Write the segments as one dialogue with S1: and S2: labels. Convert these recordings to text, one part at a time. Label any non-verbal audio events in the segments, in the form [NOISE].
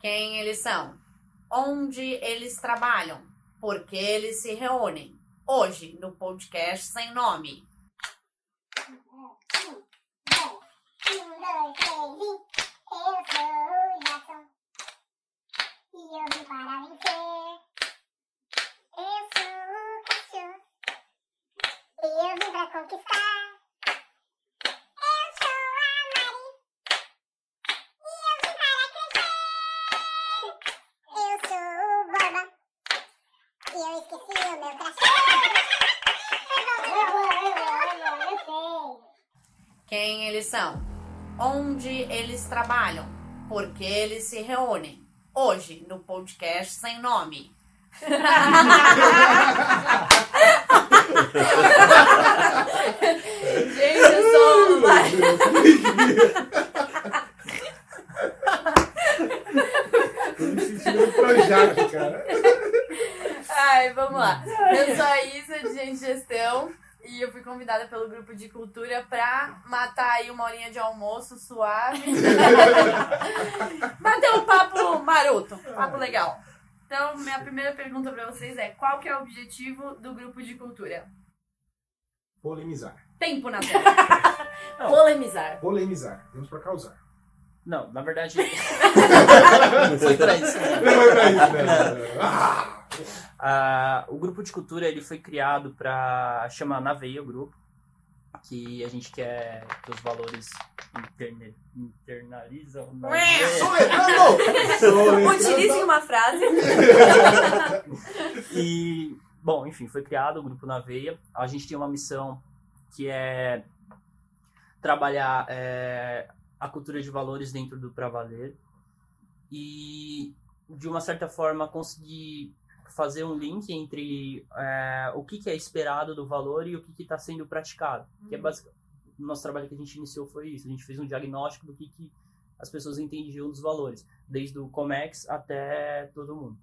S1: Quem eles são? Onde eles trabalham? Por que eles se reúnem? Hoje, no podcast sem nome.
S2: Eu vim para vencer. Eu sou o cachorro. E eu vim para conquistar. Eu sou a Mari. E eu vim para crescer. Eu sou o Borba. E eu esqueci o meu crachá. Eu vou, eu vou, eu vou, eu sei.
S1: Onde eles trabalham? Por que eles se reúnem? Hoje, no podcast sem nome. [LAUGHS]
S3: Gente, eu sou
S4: Tô me sentindo Projac, cara.
S3: Ai, vamos lá. Eu sou a Isa, de Gente Gestão, e eu fui convidada pelo grupo de cultura pra matar aí uma horinha de almoço suave. [LAUGHS] Bater um papo maroto, papo legal. Então, minha primeira pergunta pra vocês é: qual que é o objetivo do grupo de cultura?
S4: Polemizar.
S1: Tempo na tela. [LAUGHS]
S3: Polemizar.
S4: Polemizar. Temos pra causar.
S5: Não, na verdade. [LAUGHS]
S6: Não foi pra isso.
S4: Não é pra isso, né? Ah! [LAUGHS]
S5: Ah, o grupo de cultura ele foi criado para chamar na veia o grupo, que a gente quer que os valores interne, internalizam.
S4: Soletrando! [LAUGHS] Soletrando!
S3: Utilize uma frase.
S5: E, bom, enfim, foi criado o grupo na veia. A gente tem uma missão que é trabalhar é, a cultura de valores dentro do Pra Valer e, de uma certa forma, conseguir fazer um link entre é, o que, que é esperado do valor e o que está sendo praticado. Que é basic... O nosso trabalho que a gente iniciou foi isso. A gente fez um diagnóstico do que, que as pessoas entendiam dos valores, desde o Comex até todo mundo.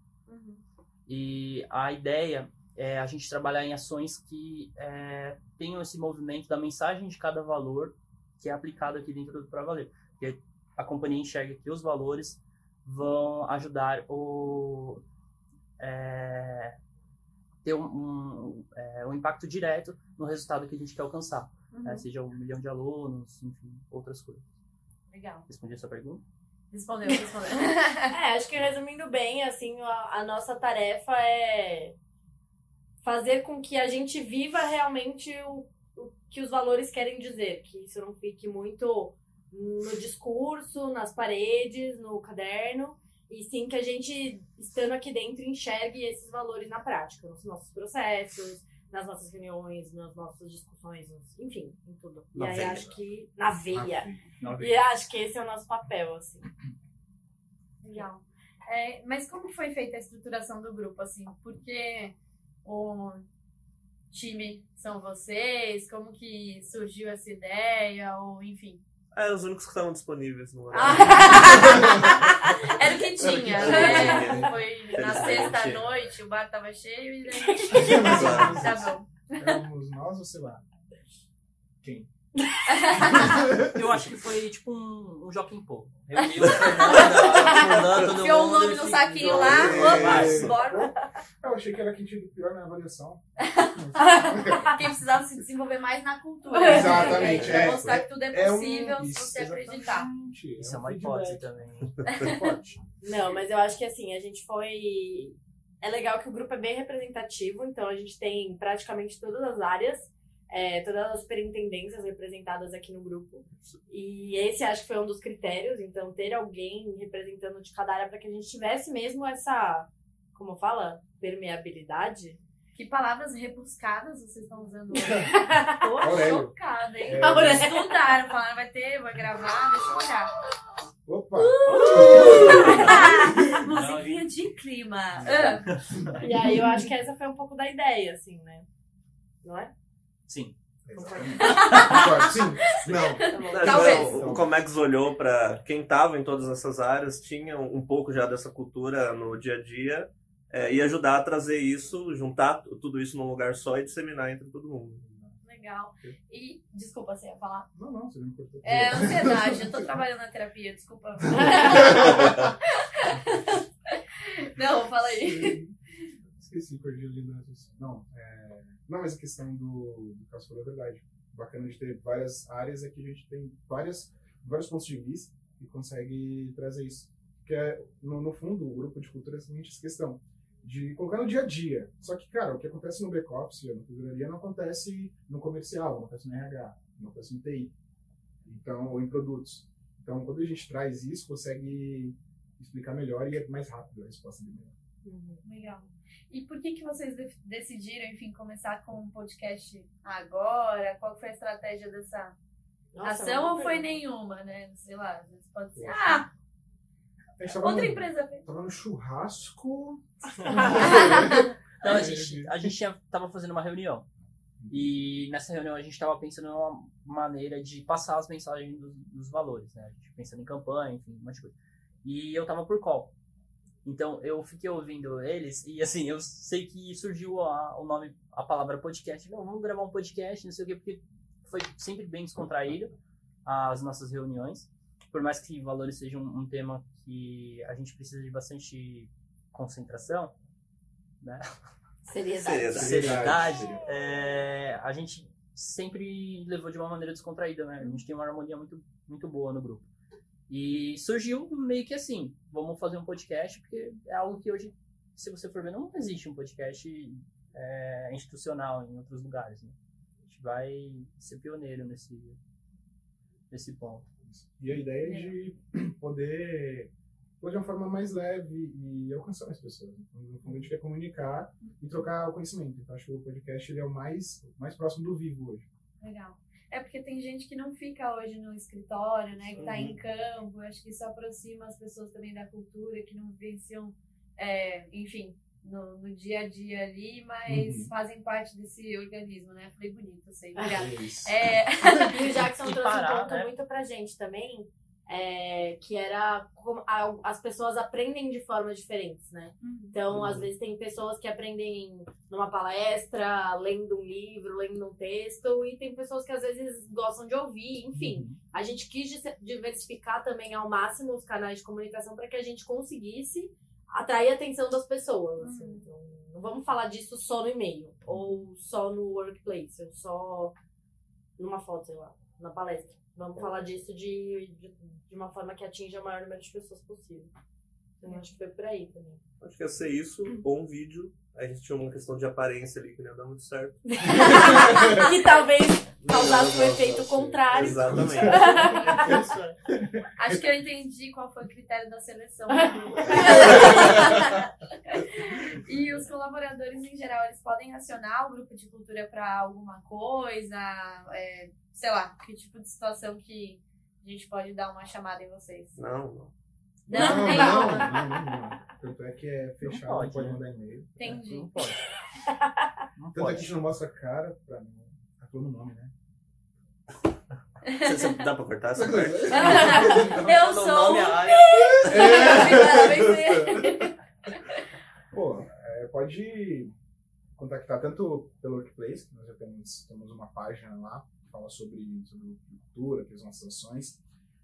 S5: E a ideia é a gente trabalhar em ações que é, tenham esse movimento da mensagem de cada valor que é aplicado aqui dentro do Pra Valer. Porque a companhia enxerga que os valores vão ajudar o é, ter um, um, é, um impacto direto no resultado que a gente quer alcançar. né? seja um milhão de alunos, enfim, outras coisas.
S3: Legal.
S5: Respondi a sua pergunta?
S3: Respondeu, respondeu. [LAUGHS]
S7: É, acho que resumindo bem, assim, a, a nossa tarefa é fazer com que a gente viva realmente o que os valores querem dizer, que isso não fique muito no discurso, nas paredes, no caderno, e sim que a gente, estando aqui dentro, enxergue esses valores na prática, nos nossos processos, nas nossas reuniões, nas nossas discussões, enfim, em tudo.
S6: Na
S7: e aí
S6: veia.
S7: acho que na veia.
S5: Não,
S7: E acho que esse é o nosso papel, assim.
S3: Legal. É, mas como foi feita a estruturação do grupo, assim? Porque o time são vocês? Como que surgiu essa ideia? Ou, enfim.
S6: É, os únicos que estavam disponíveis no [LAUGHS] horário.
S3: Era o que tinha, né? Foi na sexta-noite, o bar tava cheio e daí... [LAUGHS] Tá bom.
S4: Éramos nós ou sei lá? Quem? [LAUGHS]
S5: Eu acho que foi tipo um, um Joaquim Pô. Reuniu todo
S3: Enfiou o
S5: mundo
S3: nome
S5: e
S3: no saquinho lá,
S4: É.
S3: opa, bora.
S4: Eu achei que era quem tinha pior na avaliação. [LAUGHS]
S3: Quem precisava se desenvolver mais na cultura.
S4: Exatamente,
S3: Pra
S4: é.
S3: mostrar que tudo é
S4: É um-
S3: possível se
S4: isso,
S3: você acreditar.
S4: exatamente,
S5: Isso é
S4: um
S5: uma hipótese também. [LAUGHS]
S4: É.
S7: Não, mas eu acho que assim, a gente foi. É legal que o grupo é bem representativo, então a gente tem praticamente todas as áreas, é, todas as superintendências representadas aqui no grupo. E esse acho que foi um dos critérios, então ter alguém representando de cada área para que a gente tivesse mesmo essa, como fala? Permeabilidade.
S3: Que palavras rebuscadas vocês estão usando hoje? [LAUGHS] Tô
S4: Aurélio.
S3: chocada, hein?
S4: É.
S3: Aurélio. Estudaram, falaram, vai ter, vai gravar, deixa eu olhar.
S4: Opa! [LAUGHS]
S3: Musiquinha de clima. Ah.
S7: E aí eu acho que essa foi um pouco da ideia, assim, né? Não é?
S5: Sim.
S4: Concordo. Sim, não.
S6: Não,
S3: Talvez.
S6: não, O Comex olhou para quem estava em todas essas áreas, tinha um pouco já dessa cultura no dia a dia, é, e ajudar a trazer isso, juntar tudo isso num lugar só e disseminar entre todo mundo.
S3: Legal. E, desculpa, você ia falar?
S4: Não, não, você não cortou.
S3: É ansiedade, eu tô trabalhando na terapia, desculpa. [LAUGHS] aí.
S4: Esqueci, perdi ali raciocínio. Não, é... não, mas a questão do, do caso falou é verdade. Bacana de ter várias áreas é que a gente tem várias, vários pontos de vista e consegue trazer isso. Porque, é, no, no fundo, o grupo de cultura é exatamente essa questão de colocar no dia a dia. Só que, cara, o que acontece no back-office, na tesouraria, não acontece no comercial, não acontece no RH, não acontece no TI, então, ou em produtos. Então, quando a gente traz isso, consegue explicar melhor e é mais rápido a resposta dele.
S7: Uhum.
S3: Legal. E por que, que vocês de- decidiram, enfim, começar com um podcast agora? Qual foi a estratégia dessa
S7: Nossa,
S3: ação
S7: uma
S3: ou foi nenhuma, né? Sei lá, às vezes pode ser.
S4: Poxa.
S3: Ah,
S4: tava
S3: outra
S4: no,
S3: empresa fez.
S4: Tava no churrasco. [LAUGHS]
S5: Não, a gente, a gente tinha, tava fazendo uma reunião. E nessa reunião a gente tava pensando numa maneira de passar as mensagens dos, dos valores, né? A gente pensando em campanha, enfim, um monte de coisa. E eu tava por call. Então eu fiquei ouvindo eles e assim, eu sei que surgiu a, o nome, a palavra podcast. Não, vamos gravar um podcast, não sei o quê, porque foi sempre bem descontraído as nossas reuniões. Por mais que valores seja um, um tema que a gente precisa de bastante concentração, né?
S7: Seriedade.
S6: Seriedade.
S5: seriedade, é, a gente sempre levou de uma maneira descontraída, né? A gente tem uma harmonia muito, muito boa no grupo. E surgiu meio que assim, vamos fazer um podcast, porque é algo que hoje, se você for ver, não existe um podcast é, institucional em outros lugares, né? A gente vai ser pioneiro nesse, nesse ponto.
S4: E a ideia é de [CLEARS THROAT] poder, poder de uma forma mais leve e alcançar mais pessoas. Então, no fundo, a gente quer comunicar e trocar o conhecimento. Então, acho que o podcast ele é o mais, mais próximo do vivo hoje.
S3: Legal. É porque tem gente que não fica hoje no escritório, né? Que tá
S6: Uhum.
S3: em campo. Acho que isso aproxima as pessoas também da cultura, que não vivenciam, é, enfim, no, no dia a dia ali, mas
S4: Uhum.
S3: fazem parte desse organismo, né? Falei bonito, eu sei. Obrigada.
S4: É.
S3: É, [LAUGHS] [LAUGHS]
S7: E o Jackson trouxe
S5: parar,
S7: um ponto
S5: né?
S7: muito pra gente também, é, que era como a- as pessoas aprendem de formas diferentes, né? Então,
S4: Uhum.
S7: às vezes tem pessoas que aprendem numa palestra, lendo um livro, lendo um texto, e tem pessoas que às vezes gostam de ouvir, enfim. A gente quis diversificar também ao máximo os canais de comunicação para que a gente conseguisse atrair a atenção das pessoas. assim.
S3: Uhum.
S7: Então, não vamos falar disso só no e-mail, ou só no workplace, ou só numa foto, sei lá, na palestra. Vamos falar disso de, de, de uma forma que atinja o maior número de pessoas possível. Então, acho que foi por aí também.
S6: Acho que ia ser isso, ou um vídeo. A gente tinha uma questão de aparência ali que não ia dar muito certo. [LAUGHS] [LAUGHS]
S7: que talvez causasse o efeito contrário.
S6: Exatamente.
S3: acho que eu entendi qual foi o critério da seleção. e os colaboradores, em geral, eles podem acionar o grupo de cultura para alguma coisa? É, sei lá, que tipo de situação que a gente pode dar uma chamada em vocês?
S6: Não, não.
S3: Não,
S4: não, não, não, não. Tanto é que é fechado, não
S5: pode, né?
S4: mandar e-mail.
S3: Entendi.
S5: Não pode. Não
S4: Tanto é que a gente não mostra a cara pra não. Tá falando o nome, né?
S6: Você- você- dá pra cortar essa parte?
S3: Eu sou
S5: nome,
S3: um
S5: a área.
S4: Pô, é, pode contactar tanto pelo Workplace, que nós já temos, temos uma página lá que fala sobre, sobre cultura, que são as ações.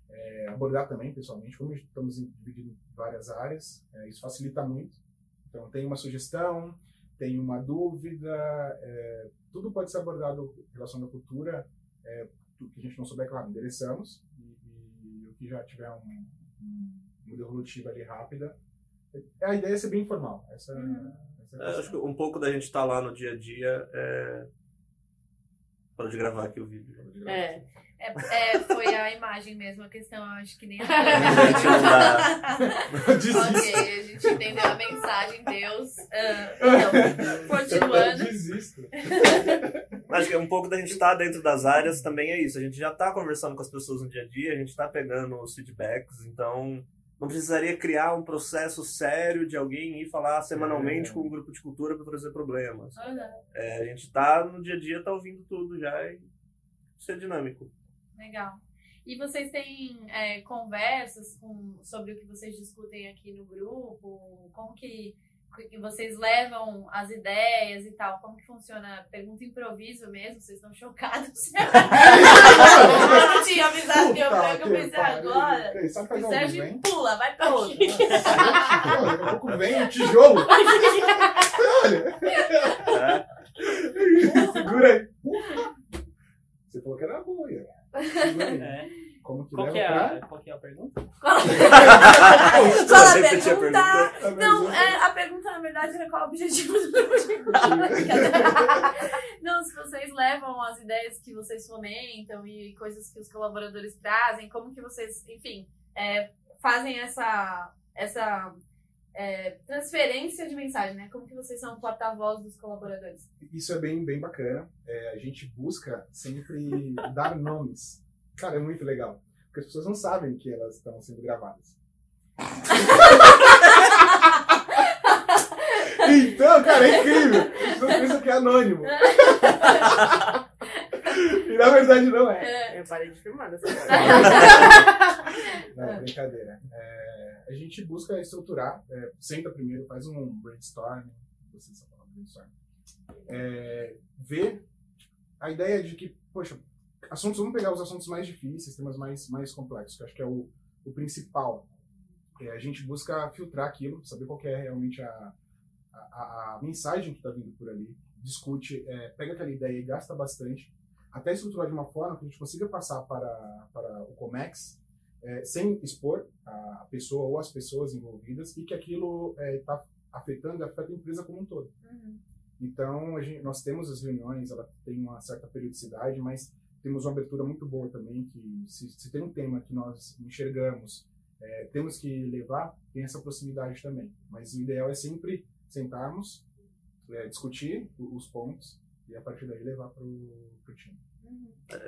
S4: É, abordar também pessoalmente, como estamos divididos em várias áreas, é, isso facilita muito. Então, tem uma sugestão, tem uma dúvida, é, tudo pode ser abordado em relação à cultura. É, o que a gente não souber, claro, endereçamos. E, e o que já tiver um, um, uma devolutiva ali rápida. A ideia é ser bem informal. Essa,
S3: Uhum.
S4: essa é a
S6: É, acho que um pouco da gente estar lá no dia a dia é. Pode gravar aqui o vídeo.
S7: É.
S3: É, é, foi a imagem mesmo a questão, eu acho que nem [LAUGHS] a
S6: Gente. [LAUGHS]
S3: Ok, a gente entendeu a mensagem, Deus. Ah, [LAUGHS] então, continuando.
S4: Desisto.
S6: Acho que um pouco da gente estar dentro das áreas também é isso. A gente já está conversando com as pessoas no dia a dia, a gente está pegando os feedbacks, então não precisaria criar um processo sério de alguém ir falar semanalmente
S4: É.
S6: com um grupo de cultura para trazer problemas.
S3: Aham,
S6: É, a gente está no dia a dia, está ouvindo tudo já e isso é dinâmico.
S3: legal. E vocês têm é, conversas com- sobre o que vocês discutem aqui no grupo? Como que vocês levam as ideias e tal, como que funciona? Pergunta improviso mesmo, vocês estão chocados. [LAUGHS] eu não tinha avisado que eu,
S4: Puta
S3: que eu pensei agora.
S4: Sabe
S3: O
S4: fazer
S3: Sérgio
S4: vem?
S3: pula, vai pra outro.
S4: Daqui a pouco vem um tijolo. Olha. Segura aí. Você falou que era boa, Ian. [LAUGHS] Segura aí.
S5: É.
S4: Como que
S5: Qual, que é
S4: pra...
S5: qual que é a pergunta?
S3: Fala a [LAUGHS]
S6: Repetir a
S3: pergunta.
S4: A
S3: Não,
S4: pergunta.
S3: é, a pergunta na verdade era qual o objetivo do [LAUGHS] projeto. Não, se vocês levam as ideias que vocês fomentam e coisas que os colaboradores trazem, como que vocês, enfim, é, fazem essa, essa é, transferência de mensagem, né? Como que vocês são porta-voz dos colaboradores?
S4: Isso é bem, bem bacana. É, a gente busca sempre [LAUGHS] dar nomes. Cara, é muito legal. Porque as pessoas não sabem que elas estão sendo gravadas. [LAUGHS] então, cara, é incrível. Não pensa que é anônimo. e na verdade não é.
S7: Eu parei de filmar nessa [LAUGHS] [LAUGHS]
S4: Não, brincadeira. É, a gente busca estruturar, é, senta primeiro, faz um brainstorm, você sabe falar brainstorm, é, vê a ideia de que, poxa, assuntos, vamos pegar os assuntos mais difíceis, temas mais, mais complexos, que acho que é o, o principal. É, a gente busca filtrar aquilo, saber qual é realmente a, a, a mensagem que está vindo por ali, discute, é, pega aquela ideia e gasta bastante, até estruturar de uma forma que a gente consiga passar para, para o COMEX, é, sem expor a pessoa ou as pessoas envolvidas e que aquilo está afetando e afeta a empresa como um todo. Então, a gente, nós temos as reuniões, ela tem uma certa periodicidade, mas temos uma abertura muito boa também, que se, se tem um tema que nós enxergamos, é, temos que levar, tem essa proximidade também. Mas o ideal é sempre sentarmos, é, discutir os pontos e a partir daí levar para o time.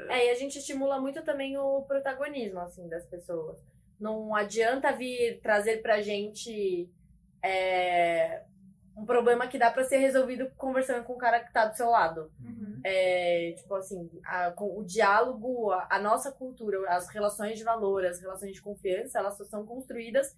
S7: É, e a gente estimula muito também o protagonismo, assim, das pessoas. Não adianta vir trazer pra gente é, um problema que dá pra ser resolvido conversando com o cara que tá do seu lado. É, tipo assim, a- o diálogo, a, a nossa cultura, as relações de valor, as relações de confiança, elas só são construídas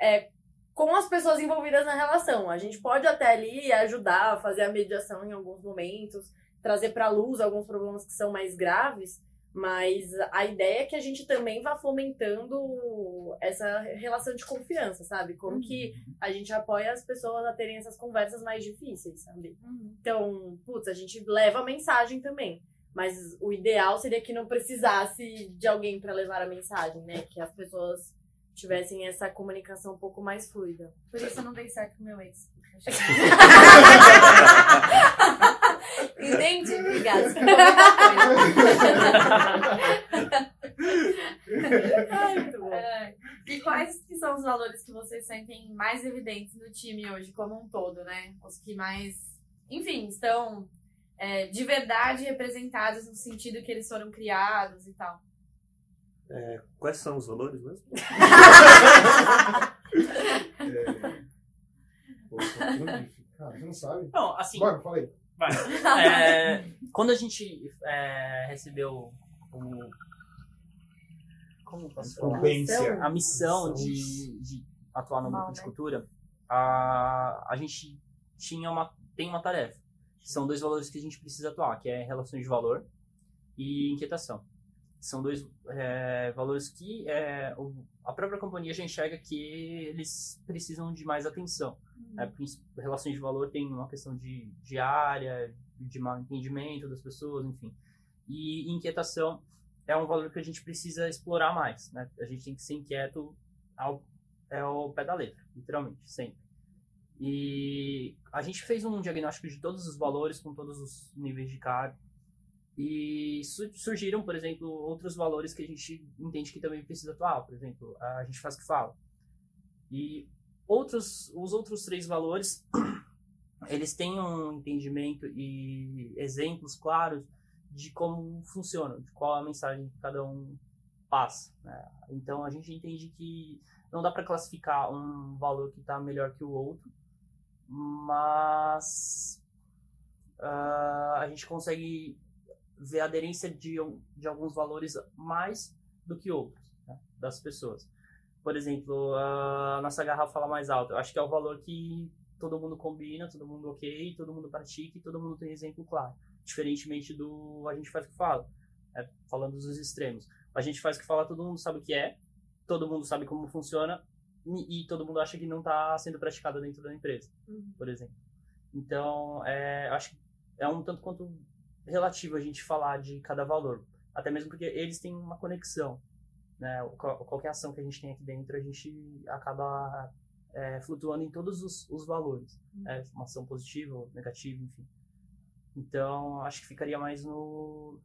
S7: é, com as pessoas envolvidas na relação. A gente pode até ali ajudar, fazer a mediação em alguns momentos, trazer para luz alguns problemas que são mais graves, mas a ideia é que a gente também vá fomentando essa relação de confiança, sabe? Como que a gente apoia as pessoas a terem essas conversas mais difíceis, sabe? Então, putz, a gente leva a mensagem também. Mas o ideal seria que não precisasse de alguém para levar a mensagem, né? Que as pessoas tivessem essa comunicação um pouco mais fluida.
S3: Por isso eu não dei certo com meu ex. [LAUGHS] [LAUGHS]
S7: Entende? Obrigada. Ai, muito bom.
S3: É, e quais que são os valores que vocês sentem mais evidentes no time hoje, como um todo, né? Os que mais, enfim, estão é, de verdade representados no sentido que eles foram criados e tal.
S6: Quais são os valores mesmo? [LAUGHS]
S4: É... É muito difícil. Cara, você não sabe?
S5: Não, assim,
S4: Bora, fala aí.
S5: Vai. [LAUGHS] É, [LAUGHS] quando a gente é, recebeu o. Como posso falar? A missão de, de atuar no grupo de cultura, a, a gente tinha uma, tem uma tarefa. São dois valores que a gente precisa atuar, que é relações de valor e inquietação. São dois é, valores que é, a própria companhia já enxerga que eles precisam de mais atenção. né? Prin- relações de valor tem uma questão de, de área, de mal entendimento das pessoas, enfim. E inquietação é um valor que a gente precisa explorar mais, né? A gente tem que ser inquieto ao, é ao pé da letra, literalmente, sempre. E a gente fez um diagnóstico de todos os valores, com todos os níveis de carga. E su- surgiram, por exemplo, outros valores que a gente entende que também precisa atuar. Por exemplo, a gente faz o que fala. E outros, os outros três valores, [CLEARS THROAT] eles têm um entendimento e exemplos claros de como funciona, de qual a mensagem que cada um passa. né? Então a gente entende que não dá para classificar um valor que está melhor que o outro, mas ah, a gente consegue ver a aderência de, de alguns valores mais do que outros né, das pessoas. Por exemplo, a nossa garrafa fala mais alto. Eu acho que é o valor que todo mundo combina, todo mundo ok, todo mundo pratica e todo mundo tem exemplo claro. Diferentemente do a gente faz o que fala, é, falando dos extremos. A gente faz o que fala, todo mundo sabe o que é, todo mundo sabe como funciona e, e todo mundo acha que não está sendo praticado dentro da empresa,
S3: Uhum.
S5: por exemplo. Então, é, acho que é um tanto quanto relativo a gente falar de cada valor, até mesmo porque eles têm uma conexão. Né? Qual- Qualquer ação que a gente tem aqui dentro, a gente acaba é, flutuando em todos os, os valores. É, uma ação positiva ou negativa, enfim. Então, acho que ficaria mais no,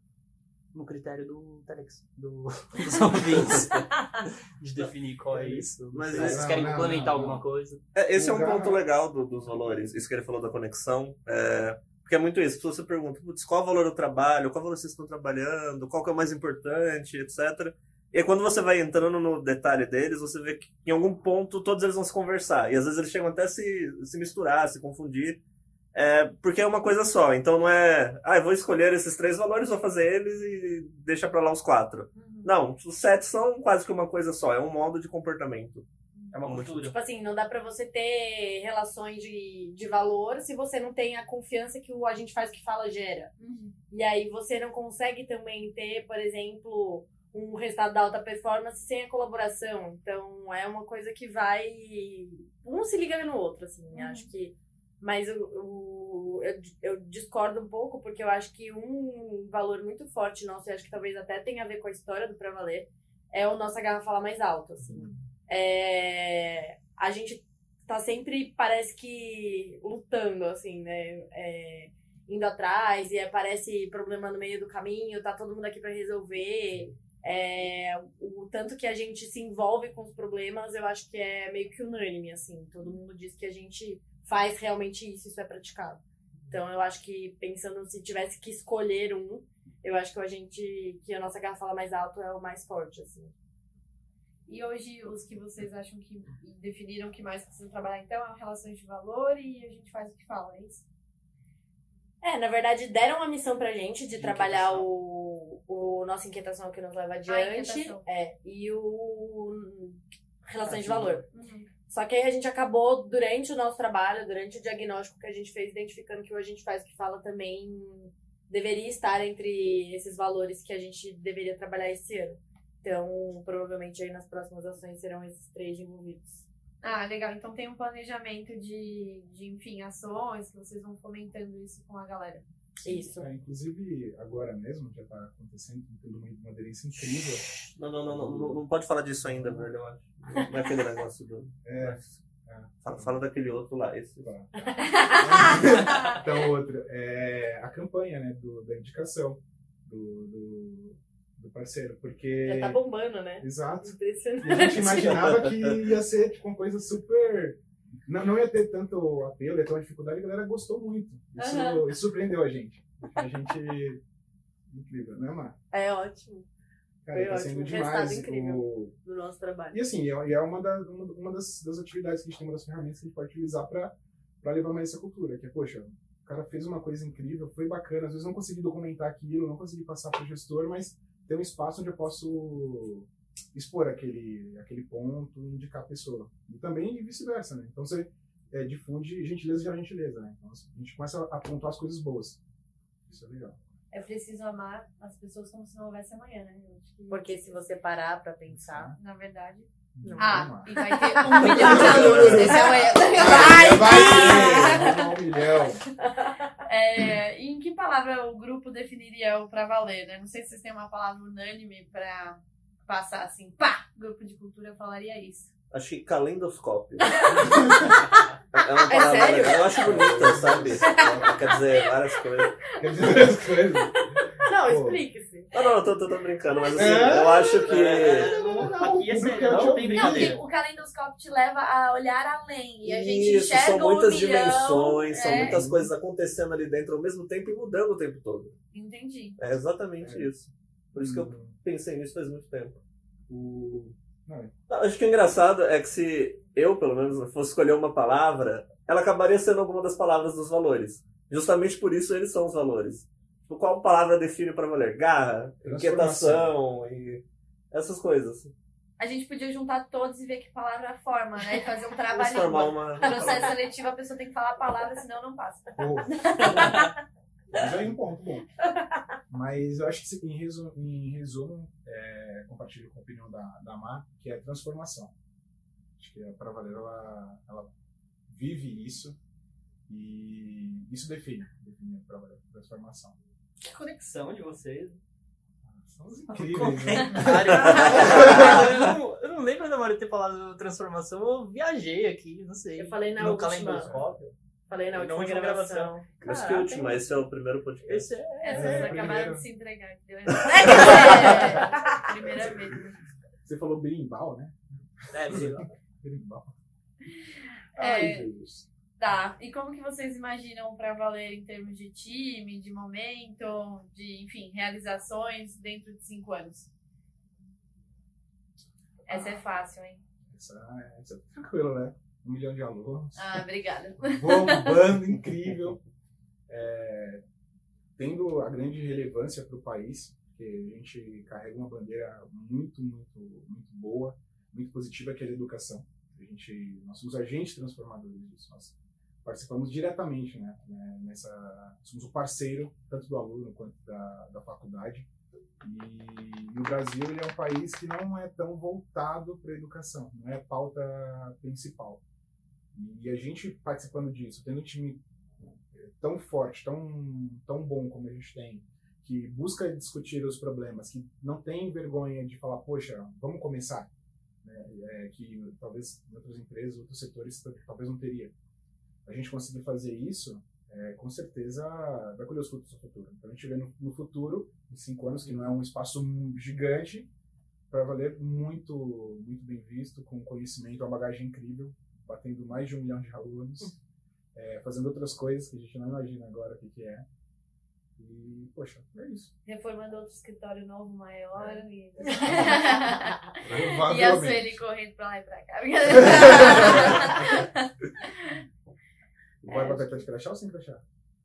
S5: no critério do Telex, do, [LAUGHS] dos ouvintes, [LAUGHS] de definir qual é isso. Não
S6: Mas isso-
S5: Vocês querem
S4: não, não,
S5: complementar
S4: não,
S5: alguma
S4: não.
S5: coisa?
S6: É, esse é um ponto legal do- dos valores, isso que ele falou da conexão. É, porque é muito isso, se você pergunta, putz, qual valor eu trabalho, qual valor vocês estão trabalhando, qual que é o mais importante, etc. E aí, quando você vai entrando no detalhe deles, você vê que em algum ponto todos eles vão se conversar. E às vezes eles chegam até a se, se misturar, se confundir. É, porque é uma coisa só. Então não é, ah, eu vou escolher esses três valores, vou fazer eles e deixa pra lá os quatro.
S3: Uhum.
S6: Não, os sete são quase que uma coisa só, é um modo de comportamento.
S5: É uma cultura.
S7: Tipo assim, não dá pra você ter relações de, de valor se você não tem a confiança que o a gente faz que fala gera.
S3: Uhum.
S7: E aí você não consegue também ter, por exemplo, um resultado da alta performance sem a colaboração. Então é uma coisa que vai. Um se liga no outro, assim.
S3: Uhum.
S7: Acho que. Mas o, o- eu, eu discordo um pouco, porque eu acho que um valor muito forte nosso, e acho que talvez até tenha a ver com a história do Pra Valer, é o nossa garrafa falar mais alto, assim. É, a gente tá sempre, parece que, lutando, assim, né? É, indo atrás e aparece problema no meio do caminho, tá todo mundo aqui pra resolver. É, o tanto que a gente se envolve com os problemas, eu acho que é meio que unânime, assim. Todo mundo diz que a gente faz realmente isso, isso é praticado. Então eu acho que pensando se tivesse que escolher um, eu acho que a gente, que a nossa garrafa fala mais alto é o mais forte, assim.
S3: E hoje, os que vocês acham que definiram que mais precisam trabalhar, então, é relações de valor e a gente faz o que fala, é isso?
S7: É, na verdade, deram uma missão pra gente de trabalhar o, o nossa inquietação que nos leva
S3: A
S7: adiante.
S3: inquietação.
S7: É, e o relações de
S5: Ah,
S7: valor.
S3: Uhum.
S7: Só que aí a gente acabou, durante o nosso trabalho, durante o diagnóstico que a gente fez, identificando que o a gente faz que fala também deveria estar entre esses valores que a gente deveria trabalhar esse ano. Então, provavelmente aí nas próximas ações serão esses três envolvidos.
S3: Ah, legal. Então tem um planejamento de, de, enfim, ações que vocês vão fomentando isso com a galera.
S7: Isso.
S4: É, inclusive, agora mesmo já está acontecendo, tendo uma, uma aderência incrível.
S6: Não, não, não, não, não, pode falar disso ainda, velho, eu acho. Não é aquele negócio do.
S4: É,
S6: Fala, fala daquele outro lá, esse.
S4: Tá. [LAUGHS] então, outra, é a campanha né, do, da indicação do, do, do parceiro, porque...
S7: Já tá bombando, né?
S4: Exato.
S7: Impressionante.
S4: E a gente imaginava que [LAUGHS] ia ser tipo, uma coisa super... Não, não ia ter tanto apelo, ia ter uma dificuldade, e a galera gostou muito. Isso,
S7: Aham.
S4: isso surpreendeu a gente. A gente... [LAUGHS] Incrível, né, Mar?
S7: É ótimo
S4: Cara,
S7: Foi
S4: tá
S7: ótimo,
S4: sendo
S7: um
S4: demais.
S7: incrível.
S4: O,
S7: do nosso trabalho.
S4: E assim, é, e é uma, da- uma, uma das, das atividades que a gente tem, uma das ferramentas que a gente pode utilizar para levar mais essa cultura. Que é, poxa, o cara fez uma coisa incrível, foi bacana, às vezes não consegui documentar aquilo, não consegui passar para o gestor, mas tem um espaço onde eu posso expor aquele, aquele ponto e indicar a pessoa. E também vice-versa, né? Então você é, difunde gentileza gera gentileza, né? Então a gente começa a pontuar as coisas boas. Isso é legal.
S3: É preciso amar as pessoas como se não houvesse amanhã, né? Que,
S7: Porque se você parar pra pensar.
S3: na verdade.
S7: Não.
S3: Ah, e vai ter um milhão de [LAUGHS] alunos nesse amanhã.
S4: Vai, vai, [LAUGHS] vai, um milhão.
S3: É, e em que palavra o grupo definiria o pra valer, né? Não sei se vocês têm uma palavra unânime pra passar assim, pá! Grupo de cultura eu falaria isso.
S6: Acho que calendoscópio. [LAUGHS] é uma palavra
S7: sério?
S6: legal. Eu acho bonita, sabe? [LAUGHS] Quer dizer, várias coisas.
S4: Quer dizer as coisas.
S7: Não, explique-se.
S6: Não, não, eu tô, tô, tô brincando, mas assim,
S4: É?
S6: eu acho que.
S5: É,
S4: não, não,
S5: aqui é não
S4: é
S5: tem
S4: o-
S3: Não, porque o calendoscópio te leva a olhar além. E a gente
S6: Isso,
S3: enxerga
S6: são muitas
S3: um milhão.
S6: dimensões, são
S3: é.
S6: muitas coisas acontecendo ali dentro ao mesmo tempo e mudando o tempo todo.
S3: Entendi.
S6: É exatamente
S4: É.
S6: isso. Por isso que eu pensei nisso faz muito tempo.
S4: O... Não, é.
S6: Não, acho que o engraçado é que se eu, pelo menos, fosse escolher uma palavra, ela acabaria sendo alguma das palavras dos valores. Justamente por isso eles são os valores. Tipo, qual palavra define para valer? Garra, inquietação e essas coisas.
S3: A gente podia juntar todos e ver que palavra forma, né? E fazer um trabalho.
S6: Transformar uma.
S3: Processo seletivo, a pessoa tem que falar a palavra, senão não passa.
S4: Pô. Mas aí um ponto bom. Mas eu acho que em resumo, em resumo é, compartilho com a opinião da, da Mar, que é transformação. Acho que a Pra Valer, ela, ela vive isso e isso define, define a Pra Valer, transformação.
S5: Que conexão de vocês.
S4: São os incríveis, né? [LAUGHS]
S5: Eu, não, eu não lembro da Maria ter falado transformação, eu viajei aqui, não sei.
S7: Eu falei na
S5: no
S7: última. Falei na última,
S5: última
S7: gravação.
S6: Mas que
S5: Caraca,
S6: última, esse é o primeiro podcast.
S5: Esse é.
S3: Essas
S4: É,
S3: acabaram de se entregar. que Deu. É, [LAUGHS] primeira vez.
S4: Você falou berimbau, né?
S5: É, lá.
S4: Berimbau.
S3: É.
S4: Ai, Jesus.
S3: Tá. E como que vocês imaginam pra valer em termos de time, de momento, de, enfim, realizações dentro de cinco anos? Essa é fácil, hein?
S4: Essa, essa é tranquilo, né? Um milhão de alunos.
S3: Ah, obrigada. [LAUGHS]
S4: bombando, incrível. [LAUGHS] É, tendo a grande relevância para o país, porque a gente carrega uma bandeira muito, muito, muito boa, muito positiva, que é a educação. A gente, nós somos agentes transformadores disso. Nós participamos diretamente né, né, nessa. Somos o parceiro, tanto do aluno quanto da, da faculdade. E no Brasil, ele é um país que não é tão voltado para a educação, não é a pauta principal. E a gente participando disso, tendo um time tão forte, tão, tão bom como a gente tem, que busca discutir os problemas, que não tem vergonha de falar, poxa, vamos começar, né? É, que talvez em outras empresas, outros setores, talvez não teria. A gente conseguir fazer isso, é, com certeza vai colher os frutos do futuro. Então a gente vê no, no futuro, em cinco anos, que não é um espaço gigante, para valer muito, muito bem visto, com conhecimento, uma bagagem incrível, batendo mais de um milhão de alunos, é, fazendo outras coisas que a gente não imagina agora o que, que é. E, poxa, é isso.
S3: Reformando outro escritório novo, maior. E, [LAUGHS] e a. Sueli correndo pra lá e pra cá. [LAUGHS]
S4: Vai bater pé de crachá ou sem crachá?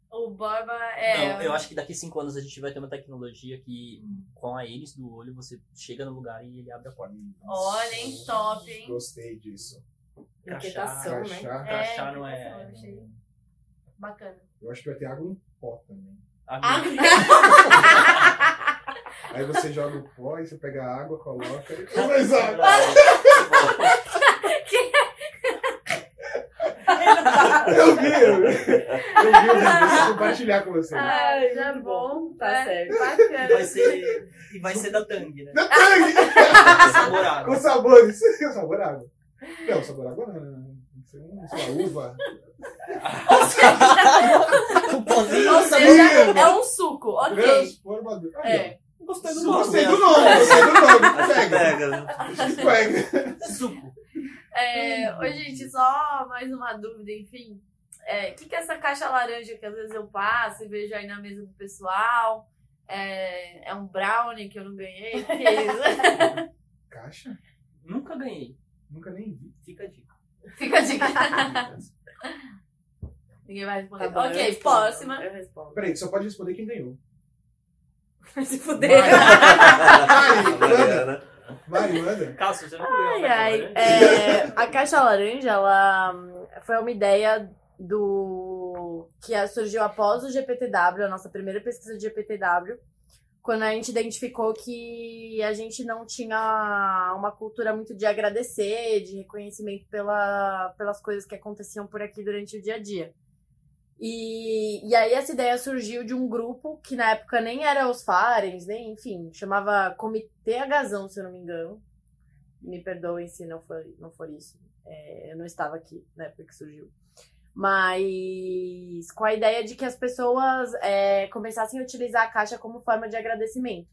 S3: o Borba é.
S5: Não, eu acho que daqui cinco anos a gente vai ter uma tecnologia que, com a íris do olho, você chega no lugar e ele abre a porta.
S3: Olha, hein, top, hein?
S4: Gostei disso.
S7: Inquietação, né?
S4: Crachá.
S5: Crachá
S3: É,
S5: não é.
S3: eu. Bacana.
S4: Eu acho que vai ter água em pó também.
S3: Ah,
S4: Aí você joga o pó e você pega a água, coloca e começa a [LAUGHS] Eu vi, eu vi. Eu vi, compartilhar com você.
S7: Ai,
S3: já
S7: muito
S3: bom.
S7: Tá
S3: é,
S7: certo.
S3: Bacana.
S5: Vai ser. E vai ser da Tang, né? Sabor
S4: Com
S5: água.
S4: sabores. Com sabor água. Não, sabor água não. né? Tem que ser sei lá, uva. [LAUGHS]
S5: O pozinho
S3: Ou
S5: sabor.
S3: seja, é um suco, ok.
S4: Transformador.
S3: É.
S5: Gostei do nome.
S4: Gostei do nome, gostei do nome. Pega.
S6: Pega.
S5: Suco.
S3: É, oi, gente, só mais uma dúvida, enfim. É, O que, que é essa caixa laranja que às vezes eu passo e vejo aí na mesa do pessoal? É, é um brownie que eu não ganhei? O que é isso? [LAUGHS]
S4: Caixa?
S5: Nunca ganhei.
S4: Nunca nem vi.
S5: Fica a dica.
S3: Fica a dica. Ninguém vai responder.
S7: Tá bom, eu
S3: ok,
S7: respondo.
S3: próxima.
S7: Eu respondo.
S4: Peraí, só pode responder quem ganhou.
S3: Vai se fuder. [LAUGHS]
S6: Mariana.
S4: Mari, manda.
S5: Cássio, você não
S7: Ai,
S5: a caixa
S7: ai.
S5: laranja?
S7: É, a caixa laranja, ela hum, foi uma ideia do que surgiu após o GPTW, a nossa primeira pesquisa de GPTW, quando a gente identificou que a gente não tinha uma cultura muito de agradecer, de reconhecimento pela, pelas coisas que aconteciam por aqui durante o dia a dia. E, e aí essa ideia surgiu de um grupo que na época nem era os Farens, nem, enfim, chamava Comitê Agazão, se eu não me engano. Me perdoem se não for, não for isso. É, eu não estava aqui na época que surgiu. Mas com a ideia de que as pessoas é, começassem a utilizar a caixa como forma de agradecimento.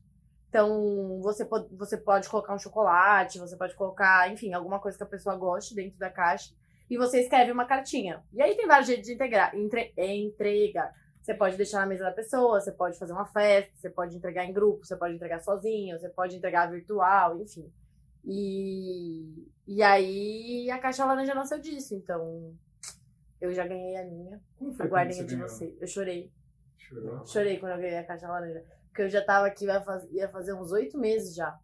S7: Então, você, você pode colocar um chocolate, você pode colocar, enfim, alguma coisa que a pessoa goste dentro da caixa. E você escreve uma cartinha. E aí tem vários jeitos de integrar, entre, entregar. Você pode deixar na mesa da pessoa, você pode fazer uma festa, você pode entregar em grupo, você pode entregar sozinho, você pode entregar virtual, enfim. E, e aí a caixa laranja nasceu disso, então eu já ganhei a minha. Aguardem a de você. Eu chorei.
S4: Chorou.
S7: Chorei quando eu ganhei a caixa laranja. Porque eu já tava aqui, ia fazer uns oito meses já.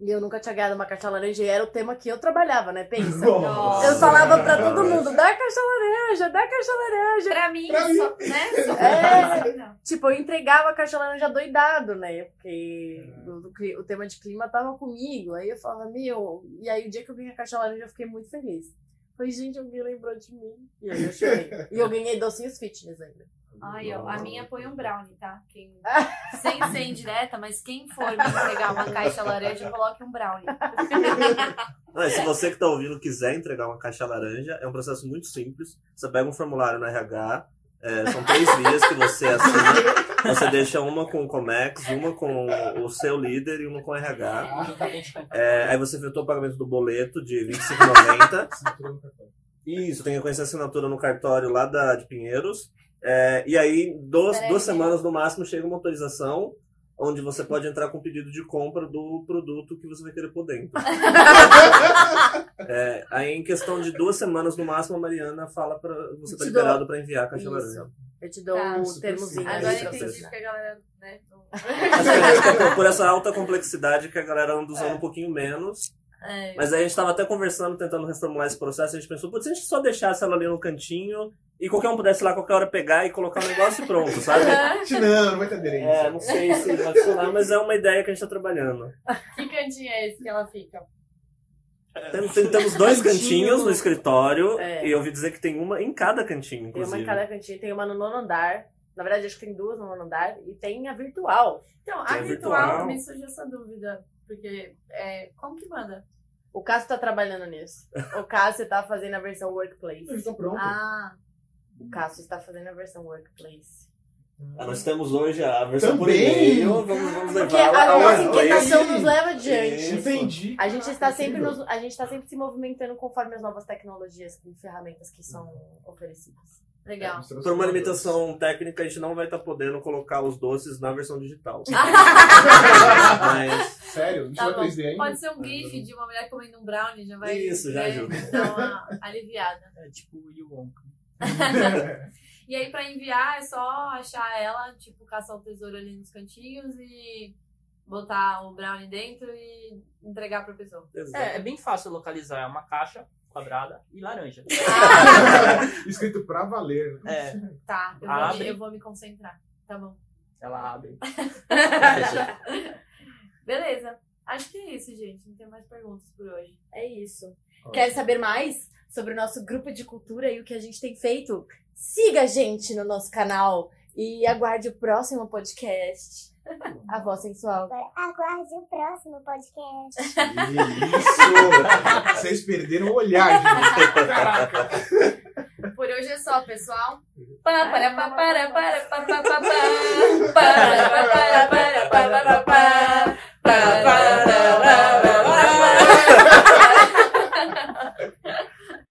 S7: E eu nunca tinha ganhado uma caixa laranja e era o tema que eu trabalhava, né? Pensa. [LAUGHS]
S4: Nossa.
S7: Eu falava pra todo mundo, dá caixa laranja, dá caixa laranja.
S3: Pra mim,
S4: Pra mim.
S3: só, né? [LAUGHS] Só
S7: É.
S3: Não.
S7: Tipo, eu entregava a caixa laranja doidado, né? Porque o, do cli- o tema de clima tava comigo. Aí eu falava, meu. E aí o dia que eu ganhei a caixa laranja, eu fiquei muito feliz. Falei, gente, alguém lembrou de mim. E aí eu chorei. [LAUGHS] e eu ganhei docinhos fitness ainda.
S3: Ai, ó, a minha põe um brownie, tá? Quem... [LAUGHS] Sem ser indireta, mas quem for me entregar uma caixa laranja, coloque um brownie. [LAUGHS]
S6: Não, se você que tá ouvindo quiser entregar uma caixa laranja, é um processo muito simples. Você pega um formulário no RH, é, são três [LAUGHS] vias que você assina. Você deixa uma com o Comex, uma com o seu líder e uma com o RH. É, aí você efetua o pagamento do boleto de R$ 25,90.
S4: Assinatura no cartão.
S6: Isso, tem que reconhecer a assinatura no cartório lá da, de Pinheiros. É, e aí, duas,
S3: Peraí.
S6: duas semanas no máximo, chega uma autorização onde você pode entrar com pedido de compra do produto que você vai querer por dentro. [LAUGHS] É, aí, em questão de duas semanas no máximo, a Mariana fala para você tá liberado para enviar a caixa
S7: Isso.
S6: laranja.
S7: Eu te dou
S3: Tá,
S7: o
S4: super
S7: termozinho.
S3: Agora eu entendi que a galera, né? não-
S6: é por- [LAUGHS] por essa alta complexidade que a galera anda usando um pouquinho menos.
S3: É,
S6: Mas aí a gente tava até conversando, tentando reformular esse processo, a gente pensou, putz, se a gente só deixasse ela ali no cantinho e qualquer um pudesse lá qualquer hora pegar e colocar o negócio e pronto, [LAUGHS] sabe?
S4: Não, não vai ter aderência.
S6: É, não sei se vai funcionar, mas é uma ideia que a gente tá trabalhando.
S3: Que cantinho é esse que ela fica?
S6: Tem- tem- temos dois
S7: Cantinho.
S6: cantinhos no escritório
S7: É.
S6: e eu ouvi dizer que tem uma em cada cantinho,
S7: Tem
S6: inclusive.
S7: uma em cada cantinho, tem uma no nono andar. Na verdade, acho que tem duas no nono andar. E tem a virtual.
S3: Então,
S6: Tem
S3: a
S6: a
S3: virtual,
S6: virtual.
S3: me surgiu essa dúvida. Porque, é, como que manda?
S7: O Cássio tá trabalhando nisso. O Cássio tá fazendo a versão workplace.
S4: Eles estão prontos.
S3: Ah,
S7: O Cássio está fazendo a versão workplace.
S6: Ah, nós temos hoje a versão por
S4: Também.
S6: e-mail, vamos, vamos
S7: Porque
S6: levar
S7: a
S6: ao
S7: nossa inquietação nos leva adiante.
S4: Entendi.
S7: A gente está sempre nos, a gente está sempre se movimentando conforme as novas tecnologias e ferramentas que são oferecidas.
S3: Legal.
S4: Nos
S6: Por uma limitação técnica, a gente não vai estar podendo colocar os doces na versão digital. [LAUGHS] Mas
S4: Sério? Não
S3: Tá
S4: tinha
S3: bom.
S4: 3D ainda?
S3: Pode ser um gif de uma mulher comendo um brownie, já vai
S6: Isso, já
S3: né,
S6: ajuda. [LAUGHS]
S3: dar uma aliviada.
S5: É tipo o Wonka. [LAUGHS]
S3: E aí, pra enviar, é só achar ela, tipo, caçar o tesouro ali nos cantinhos e botar o brownie dentro e entregar pra pessoa.
S5: É, é bem fácil localizar. É uma caixa quadrada e laranja. [LAUGHS]
S4: Escrito pra valer.
S5: É,
S3: Tá, eu vou,
S5: Abre.
S3: me, eu vou me concentrar. Tá bom.
S5: ela abre. [LAUGHS]
S3: Beleza. Acho que é isso, gente. Não tem mais perguntas por hoje.
S7: É isso.
S4: Ótimo.
S7: Quer saber mais sobre o nosso grupo de cultura e o que a gente tem feito? Siga a gente no nosso canal e aguarde o próximo podcast. A voz sensual.
S2: Aguarde o próximo podcast.
S4: Que Isso! Vocês perderam o olhar, gente. Caraca.
S3: Por hoje é só, pessoal. Pá, para, pá, para, para, pá, pá, pá, pá. Para, pá, para, para, pá, pá, pá, pá. Pá, pá, pá, pá, pá, pá.